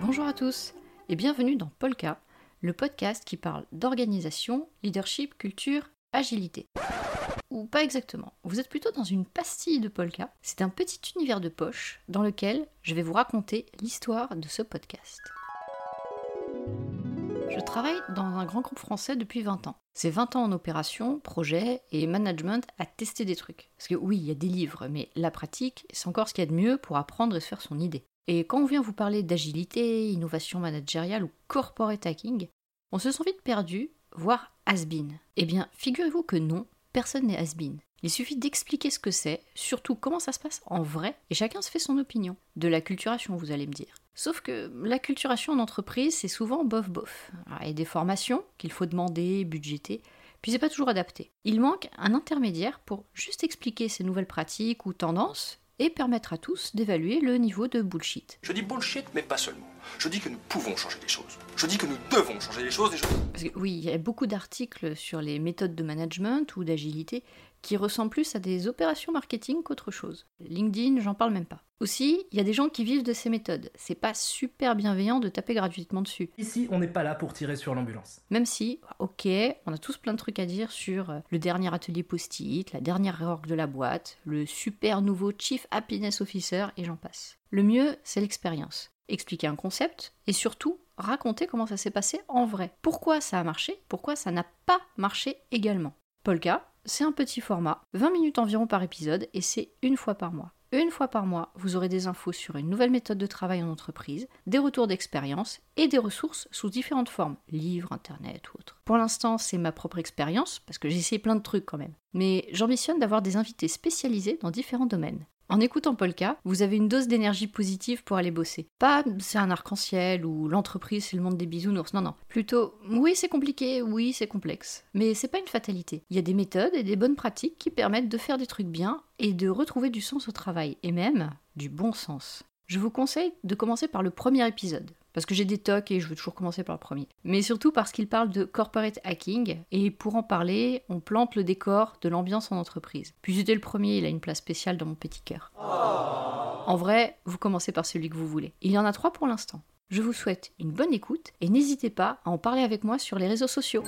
Bonjour à tous et bienvenue dans Polka, le podcast qui parle d'organisation, leadership, culture, agilité. Ou pas exactement, vous êtes plutôt dans une pastille de Polka. C'est un petit univers de poche dans lequel je vais vous raconter l'histoire de ce podcast. Je travaille dans un grand groupe français depuis 20 ans. C'est 20 ans en opération, projet et management à tester des trucs. Parce que oui, il y a des livres, mais la pratique, c'est encore ce qu'il y a de mieux pour apprendre et se faire son idée. Et quand on vient vous parler d'agilité, innovation managériale ou corporate hacking, on se sent vite perdu, voire has-been. Eh bien, figurez-vous que non, personne n'est has-been. Il suffit d'expliquer ce que c'est, surtout comment ça se passe en vrai, et chacun se fait son opinion. De la culturation, vous allez me dire. Sauf que la culturation en entreprise, c'est souvent bof-bof. Il y a des formations qu'il faut demander, budgéter, puis c'est pas toujours adapté. Il manque un intermédiaire pour juste expliquer ces nouvelles pratiques ou tendances et permettre à tous d'évaluer le niveau de bullshit. Je dis bullshit, mais pas seulement. Je dis que nous pouvons changer les choses. Je dis que nous devons changer les choses. Des choses... Parce que oui, il y a beaucoup d'articles sur les méthodes de management ou d'agilité qui ressemblent plus à des opérations marketing qu'autre chose. LinkedIn, j'en parle même pas. Aussi, il y a des gens qui vivent de ces méthodes. C'est pas super bienveillant de taper gratuitement dessus. Ici, on n'est pas là pour tirer sur l'ambulance. Même si, ok, on a tous plein de trucs à dire sur euh, le dernier atelier post-it, la dernière réorg de la boîte, le super nouveau Chief Happiness Officer et j'en passe. Le mieux, c'est l'expérience. Expliquer un concept et surtout raconter comment ça s'est passé en vrai. Pourquoi ça a marché, pourquoi ça n'a pas marché également. Polka, c'est un petit format, 20 minutes environ par épisode, et c'est une fois par mois. Une fois par mois, vous aurez des infos sur une nouvelle méthode de travail en entreprise, des retours d'expérience et des ressources sous différentes formes, livres, internet ou autres. Pour l'instant, c'est ma propre expérience, parce que j'ai essayé plein de trucs quand même. Mais j'ambitionne d'avoir des invités spécialisés dans différents domaines. En écoutant Polka, vous avez une dose d'énergie positive pour aller bosser. Pas c'est un arc-en-ciel ou l'entreprise c'est le monde des bisounours. Non, non. Plutôt oui c'est compliqué, oui c'est complexe. Mais c'est pas une fatalité. Il y a des méthodes et des bonnes pratiques qui permettent de faire des trucs bien et de retrouver du sens au travail. Et même du bon sens. Je vous conseille de commencer par le premier épisode. Parce que j'ai des tocs et je veux toujours commencer par le premier. Mais surtout parce qu'il parle de corporate hacking. Et pour en parler, on plante le décor de l'ambiance en entreprise. Puis c'était le premier, il a une place spéciale dans mon petit cœur. En vrai, vous commencez par celui que vous voulez. Il y en a trois pour l'instant. Je vous souhaite une bonne écoute et n'hésitez pas à en parler avec moi sur les réseaux sociaux.